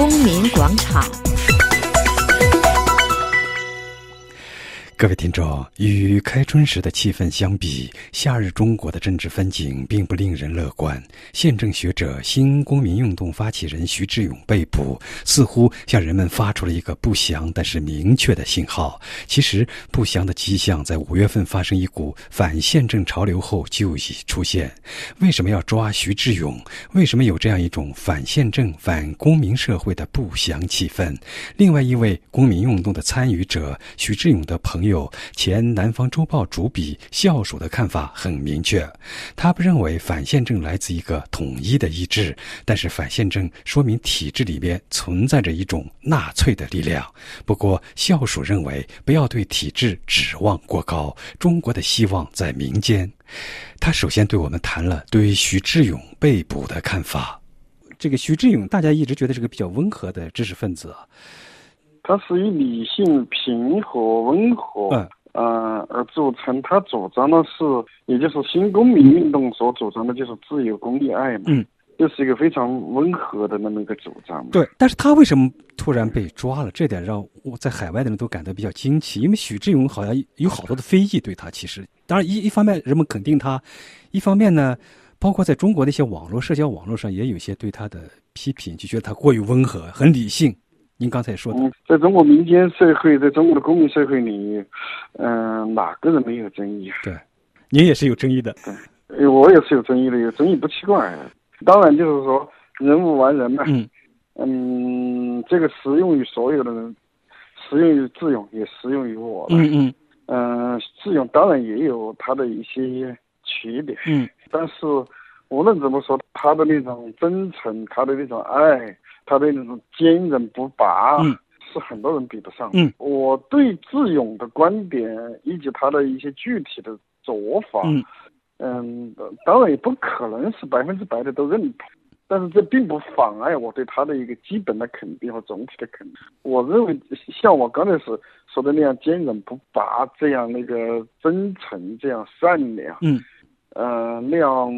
公民广场。各位听众，与开春时的气氛相比，夏日中国的政治风景并不令人乐观。宪政学者、新公民运动发起人徐志勇被捕，似乎向人们发出了一个不祥但是明确的信号。其实，不祥的迹象在五月份发生一股反宪政潮流后就已出现。为什么要抓徐志勇？为什么有这样一种反宪政、反公民社会的不祥气氛？另外一位公民运动的参与者徐志勇的朋友。有前《南方周报》主笔校署的看法很明确，他不认为反宪政来自一个统一的意志，但是反宪政说明体制里边存在着一种纳粹的力量。不过校署认为不要对体制指望过高，中国的希望在民间。他首先对我们谈了对徐志勇被捕的看法。这个徐志勇，大家一直觉得是个比较温和的知识分子。他是以理性、平和、温和，嗯，而组成。他主张的是，也就是新公民运动所主张的，就是自由、公益、爱嘛。嗯，就是一个非常温和的那么一个主张。对，但是他为什么突然被抓了？这点让我在海外的人都感到比较惊奇。因为许志勇好像有好多的非议对他，其实当然一一方面人们肯定他，一方面呢，包括在中国的一些网络社交网络上也有一些对他的批评，就觉得他过于温和、很理性。您刚才说的，在中国民间社会，在中国的公民社会里，嗯，哪个人没有争议啊？对，您也是有争议的。对，我也是有争议的，有争议不奇怪。当然，就是说人无完人嘛。嗯。嗯，这个适用于所有的人，适用于智勇，也适用于我。嗯嗯。嗯，智勇当然也有他的一些缺点。嗯。但是无论怎么说，他的那种真诚，他的那种爱。他的那种坚韧不拔，是很多人比不上。嗯，我对智勇的观点以及他的一些具体的做法，嗯，嗯，当然也不可能是百分之百的都认同，但是这并不妨碍我对他的一个基本的肯定和总体的肯定。我认为像我刚才是说的那样坚韧不拔，这样那个真诚，这样善良，嗯，呃，那样。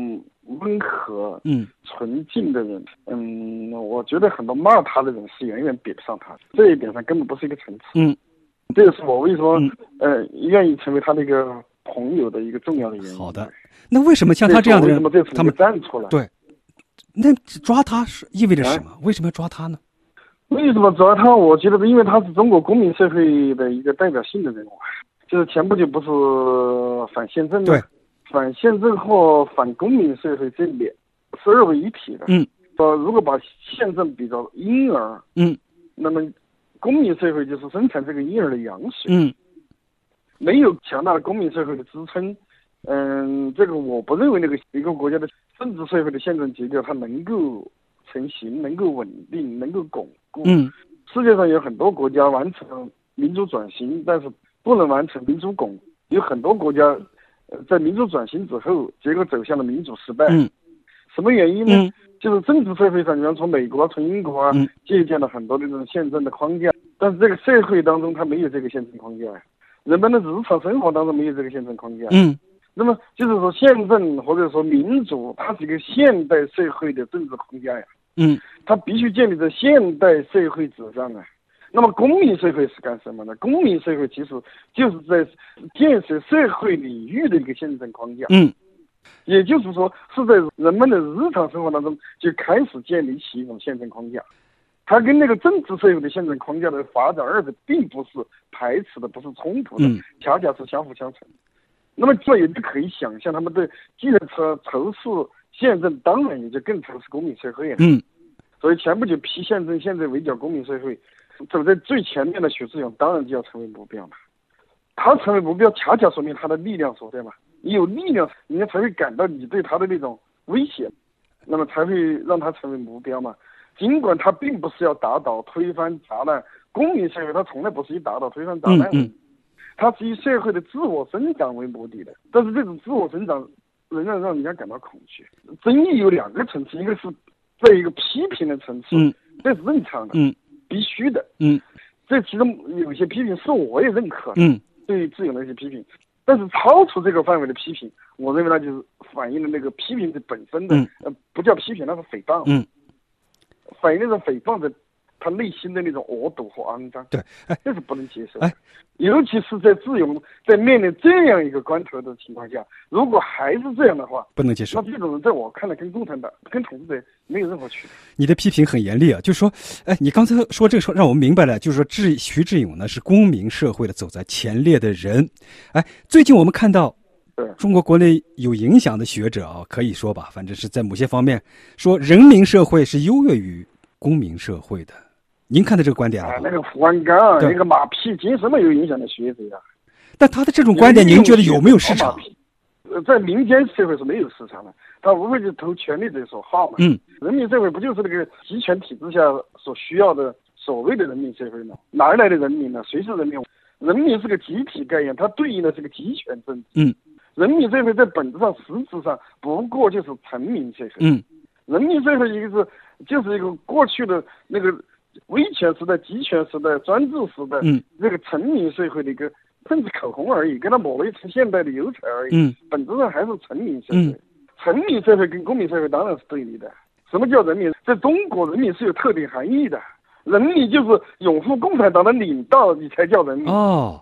温和、嗯，纯净的人，嗯，我觉得很多骂他的人是远远比不上他，这一点上根本不是一个层次。嗯，这也是我为什么呃愿意成为他的一个朋友的一个重要的原因。好的，那为什么像他这样的人，他们站出来？对，那抓他是意味着什么？为什么要抓他呢？为什么抓他？我觉得，因为他是中国公民社会的一个代表性的人物，就是前不久不是反宪政对。反宪政和反公民社会这两是二为一体的。嗯，说如果把宪政比作婴儿，嗯，那么公民社会就是生产这个婴儿的羊水。嗯，没有强大的公民社会的支撑，嗯，这个我不认为那个一个国家的政治社会的宪政结构它能够成型、能够稳定、能够巩固。嗯，世界上有很多国家完成民主转型，但是不能完成民主巩，有很多国家。在民主转型之后，结果走向了民主失败。嗯，什么原因呢？就是政治社会上，你像从美国、从英国啊，借鉴了很多的这种宪政的框架，但是这个社会当中它没有这个宪政框架呀，人们的日常生活当中没有这个宪政框架。嗯，那么就是说，宪政或者说民主，它是一个现代社会的政治框架呀。嗯，它必须建立在现代社会之上啊。那么公民社会是干什么呢？公民社会其实就是在建设社会领域的一个宪政框架。嗯，也就是说是在人们的日常生活当中就开始建立起一种宪政框架。它跟那个政治社会的宪政框架的发展，二者并不是排斥的，不是冲突的，恰恰是相辅相成。那么这也就可以想象，他们的既然仇仇视宪政，当然也就更仇视公民社会了。嗯，所以前不久批宪政，现在围剿公民社会。走在最前面的许志勇当然就要成为目标嘛，他成为目标，恰恰说明他的力量所在嘛。你有力量，人家才会感到你对他的那种威胁，那么才会让他成为目标嘛。尽管他并不是要打倒、推翻、砸烂公民社会，他从来不是以打倒、推翻、砸烂，他是以社会的自我增长为目的的。但是这种自我增长仍然让人家感到恐惧。争议有两个层次，一个是在一个批评的层次，这是正常的。必须的，嗯，这其中有些批评是我也认可，嗯，对于自由的一些批评，但是超出这个范围的批评，我认为那就是反映了那个批评的本身的，呃，不叫批评，那是诽谤，嗯，反映那种诽谤的他内心的那种恶毒和肮脏，对，哎，这是不能接受。哎，尤其是在自由，在面临这样一个关头的情况下，如果还是这样的话，不能接受。那这种人在我看来，跟共产党、跟统治者没有任何区别。你的批评很严厉啊，就是说，哎，你刚才说这个说，让我们明白了，就是说，志徐志勇呢是公民社会的走在前列的人。哎，最近我们看到。中国国内有影响的学者啊，可以说吧，反正是在某些方面说人民社会是优越于公民社会的。您看的这个观点啊？那个胡万刚，那个马屁精什么有影响的学者啊？但他的这种观点，您觉得有没有市场？呃，在民间社会是没有市场的，他无非就投权力者所好嘛。嗯。人民社会不就是那个集权体制下所需要的所谓的人民社会吗？哪来的人民呢？谁是人民？人民是个集体概念，它对应的是个集权政治。嗯。人民社会在本质上、实质上不过就是臣民社会。嗯，人民社会一个是就是一个过去的那个威权时代、集权时代、专制时代，嗯，这个臣民社会的一个政治口红而已，给它抹了一层现代的油彩而已。嗯，本质上还是臣民社会。臣民社会跟公民社会当然是对立的。什么叫人民？在中国，人民是有特定含义的。人民就是拥护共产党的领导，你才叫人民。哦，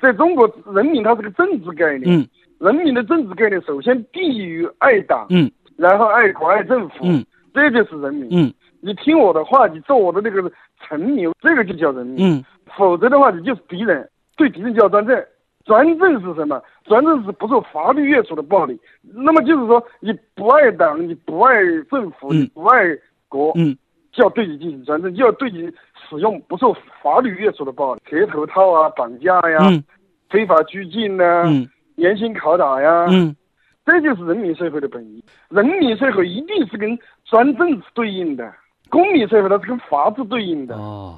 在中国，人民它是个政治概念。嗯。人民的政治概念首先低于爱党，嗯，然后爱国爱政府，嗯，这就是人民，嗯，你听我的话，你做我的那个臣民，这个就叫人民，嗯，否则的话你就是敌人，对敌人叫专政，专政是什么？专政是不受法律约束的暴力。那么就是说，你不爱党，你不爱政府，你不爱国，嗯，就要对你进行专政，就要对你使用不受法律约束的暴力，铁头套啊，绑架呀，非法拘禁呢，嗯。严刑拷打呀，嗯，这就是人民社会的本意。人民社会一定是跟专政对应的，公民社会它是跟法治对应的。哦，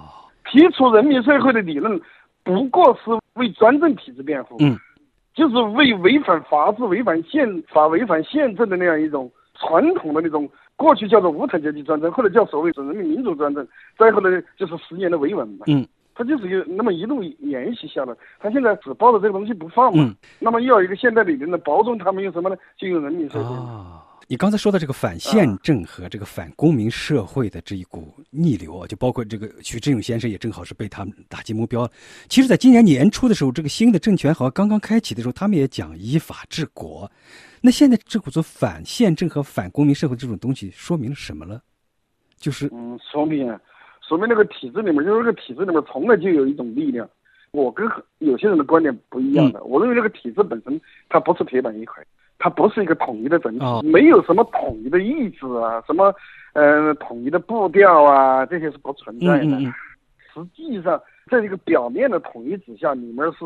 提出人民社会的理论，不过是为专政体制辩护，嗯，就是为违反法治、违反宪法、违反宪政的那样一种传统的那种，过去叫做无产阶级专政，或者叫所谓的人民民主专政，再后来就是十年的维稳嘛，嗯。他就是有那么一路沿袭下来，他现在只抱着这个东西不放嘛。那么又要一个现代理论的包装，他们用什么呢？就用人民社会。啊，你刚才说的这个反宪政和这个反公民社会的这一股逆流啊，就包括这个徐志勇先生也正好是被他们打击目标。其实，在今年年初的时候，这个新的政权好像刚刚开启的时候，他们也讲依法治国。那现在这股子反宪政和反公民社会这种东西，说明了什么了？就是嗯，说明。说明那个体制里面，就是那个体制里面从来就有一种力量。我跟有些人的观点不一样的，我认为这个体制本身它不是铁板一块，它不是一个统一的整体，没有什么统一的意志啊，什么呃统一的步调啊，这些是不存在的。实际上，在这个表面的统一之下，里面是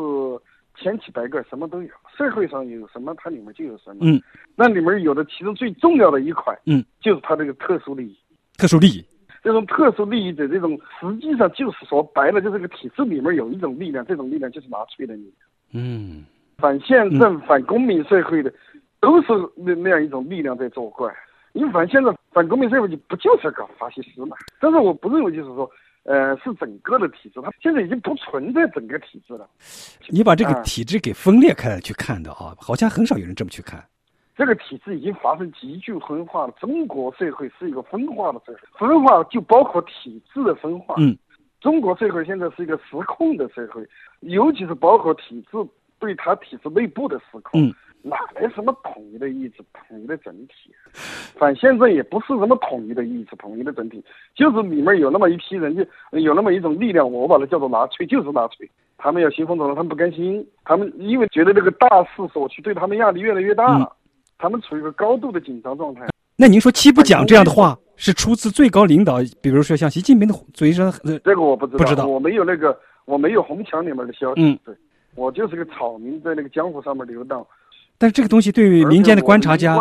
千奇百怪，什么都有。社会上有什么，它里面就有什么。嗯，那里面有的其中最重要的一块，嗯，就是它这个特殊利益。特殊利益。这种特殊利益的这种，实际上就是说白了，就这个体制里面有一种力量，这种力量就是纳粹的力量。嗯，反宪政、反公民社会的，都是那那样一种力量在作怪。你反宪政、反公民社会，就不就是搞法西斯嘛？但是我不认为就是说，呃，是整个的体制，它现在已经不存在整个体制了。你把这个体制给分裂开来去看的啊，好像很少有人这么去看。这个体制已经发生急剧分化了。中国社会是一个分化的社会，分化就包括体制的分化。嗯，中国社会现在是一个失控的社会，尤其是包括体制对它体制内部的失控。嗯，哪来什么统一的意志、统一的整体？反宪政也不是什么统一的意志、统一的整体，就是里面有那么一批人，就有那么一种力量，我把它叫做纳粹，就是纳粹。他们要新风作浪，他们不甘心，他们因为觉得这个大势所趋，对他们压力越来越大了。他们处于一个高度的紧张状态。那您说七不讲这样的话是出自最高领导，比如说像习近平的嘴上？这个我不知道，不知道，我没有那个，我没有红墙里面的消息。嗯，对，我就是个草民，在那个江湖上面流荡。但是这个东西对于民间的观察家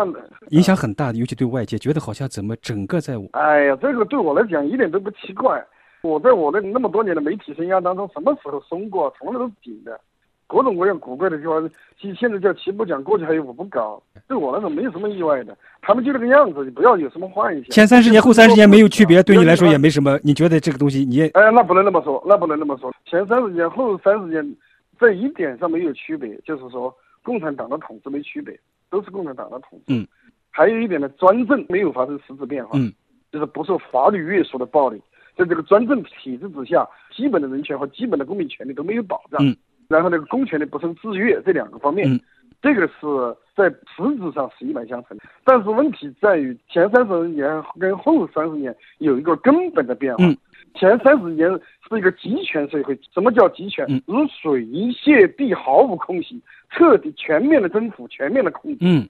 影响很大的，尤其对外界觉得好像怎么整个在我……哎呀，这个对我来讲一点都不奇怪。我在我的那么多年的媒体生涯当中，什么时候松过？从来都是紧的。各种各样古怪的地方，现现在叫七步讲，过去还有五不搞，对我来说没有什么意外的。他们就这个样子，你不要有什么幻想。前三十年后三十年没有区别，对你来说也没什么。你觉得这个东西，你也……哎，那不能那么说，那不能那么说。前三十年后三十年，在一点上没有区别，就是说共产党的统治没区别，都是共产党的统治。嗯。还有一点呢，专政没有发生实质变化。嗯。就是不受法律约束的暴力。在这个专政体制之下，基本的人权和基本的公民权利都没有保障。嗯，然后那个公权力不受制约，这两个方面，嗯这个是在实质上是一脉相承的。但是问题在于前三十年跟后三十年有一个根本的变化。嗯前三十年是一个集权社会，什么叫集权？嗯如水泄地，毫无空隙，彻底全面的征服，全面的控制。嗯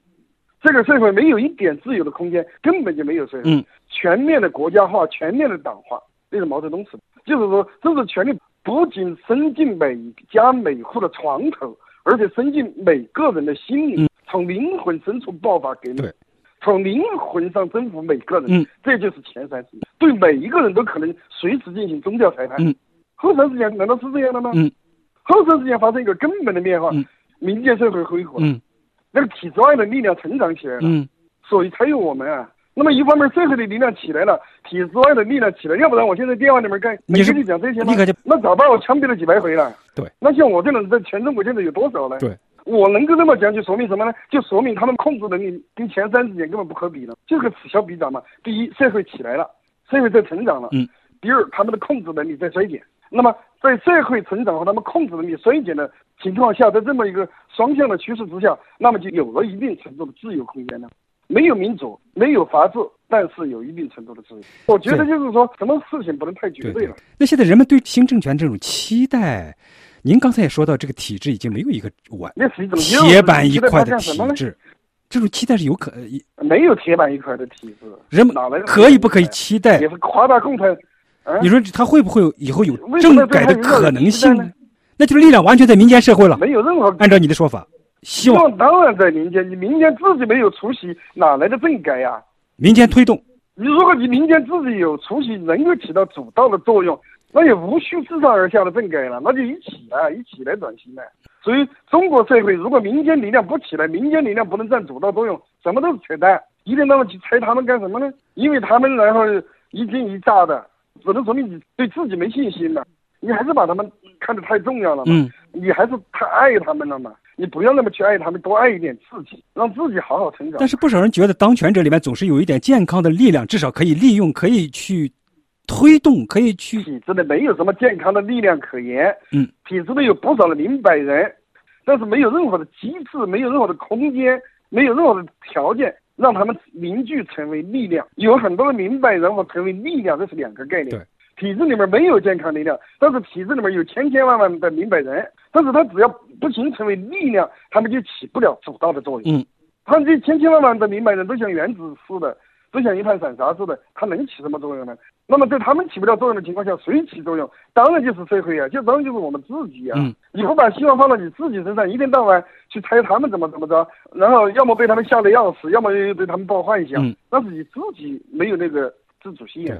这个社会没有一点自由的空间，根本就没有社会。嗯全面的国家化，全面的党化，这是毛泽东说的。就是说，政治权力不仅伸进每家每户的床头，而且伸进每个人的心里，嗯从灵魂深处爆发革命，从灵魂上征服每个人。嗯这就是前三十年，对每一个人都可能随时进行宗教裁判。嗯后三十年难道是这样的吗？嗯后三十年发生一个根本的变化，嗯民间社会恢复了，嗯那个体制外的力量成长起来了。嗯所以才有我们啊。那么一方面社会的力量起来了，体制外的力量起来，要不然我现在电话里面干，你跟你讲这些？那早把我枪毙了几百回了。对。那像我这种人在全中国现在有多少呢？对。我能够这么讲，就说明什么呢？就说明他们控制能力跟前三十年根本不可比了，就是个此消彼长嘛。第一，社会起来了，社会在成长了。嗯。第二，他们的控制能力在衰减。那么，在社会成长和他们控制能力衰减的情况下，在这么一个双向的趋势之下，那么就有了一定程度的自由空间了。没有民主，没有法治，但是有一定程度的自由。我觉得就是说，什么事情不能太绝对对了。那现在人们对新政权这种期待，您刚才也说到，这个体制已经没有一个完那是一种铁板一块的？体制，这种期待是有可没有铁板一块的体制，人们哪来的可以不可以期待？也是夸大共产。啊你说他会不会有以后有政改的可能性呢？那就是力量完全在民间社会了。没有任何按照你的说法，希望当然在民间，你民间自己没有出息，哪来的政改呀、民间推动。你如果你民间自己有出息，能够起到主导的作用，那也无需自上而下的政改了，那就一起来，一起来转型了。所以中国社会如果民间力量不起来，民间力量不能占主导作用，什么都是扯淡。一天到晚去猜他们干什么呢？因为他们然后一惊一乍的，只能说明你对自己没信心了。你还是把他们看得太重要了嘛，嗯你还是太爱他们了嘛。你不要那么去爱他们，多爱一点自己，让自己好好成长。但是不少人觉得当权者里面总是有一点健康的力量，至少可以利用，可以去推动，可以去体制内没有什么健康的力量可言。嗯，体制内有不少的明白人，但是没有任何的机制，没有任何的空间，没有任何的条件让他们凝聚成为力量。有很多的明白人和成为力量，这是两个概念。对。体制里面没有健康力量，但是体制里面有千千万万的明白人，但是他只要不形成为力量，他们就起不了主导的作用。嗯，他这千千万万的明白人都像原子似的，都像一盘散沙似的，他能起什么作用呢？那么在他们起不了作用的情况下，谁起作用？当然就是社会啊，就当然就是我们自己啊。嗯你不把希望放到你自己身上，一天到晚去猜他们怎么怎么着，然后要么被他们吓得要死，要么又对他们抱幻想，嗯但是你自己没有那个自主性啊。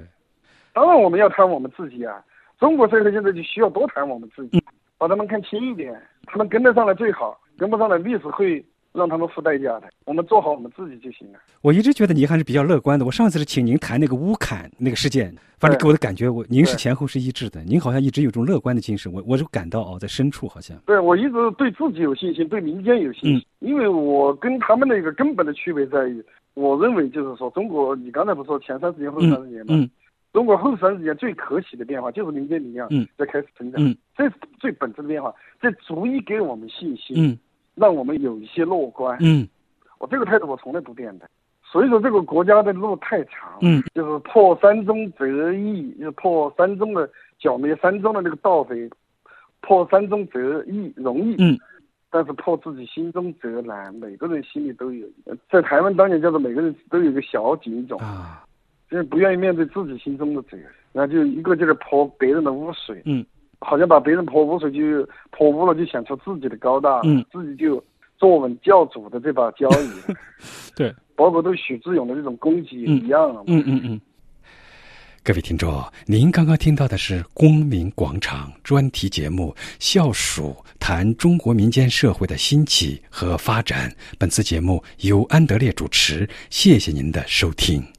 对当然我们要谈我们自己啊，中国社会现在就需要多谈我们自嗯己，把他们看轻一点，他们跟得上来最好，跟不上来历史会让他们付代价的。我们做好我们自己就行了。我一直觉得您还是比较乐观的。我上次是请您谈那个乌坎那个事件，反正给我的感觉，我您是前后是一致的，您好像一直有种乐观的精神，我我就感到哦，在深处好像对我一直对自己有信心，对民间有信心，因为我跟他们的一个根本的区别在于，我认为就是说，中国你刚才不是说前三十年后三十年吗？嗯中国后三十年最可喜的变化就是民间力量嗯。在开始成长，嗯。这是最本质的变化，这足以给我们信心，嗯。让我们有一些乐观。嗯。我这个态度我从来不变的。所以说这个国家的路太长，嗯，就是破山中则易，就是破山中的剿灭山中的那个盗匪，破山中则易容易，嗯，但是破自己心中则难。每个人心里都有，在台湾当年叫做每个人都有一个小警种，啊就是不愿意面对自己心中的责，然后就一个劲儿泼别人的污水，嗯好像把别人泼污水就泼污了，就想出自己的高大，嗯，自己就坐稳教主的这把交椅。对，包括对许志勇的这种攻击也一样啊。嗯嗯嗯。各位听众，您刚刚听到的是公民广场专题节目《校署谈中国民间社会的兴起和发展》。本次节目由安德烈主持，谢谢您的收听。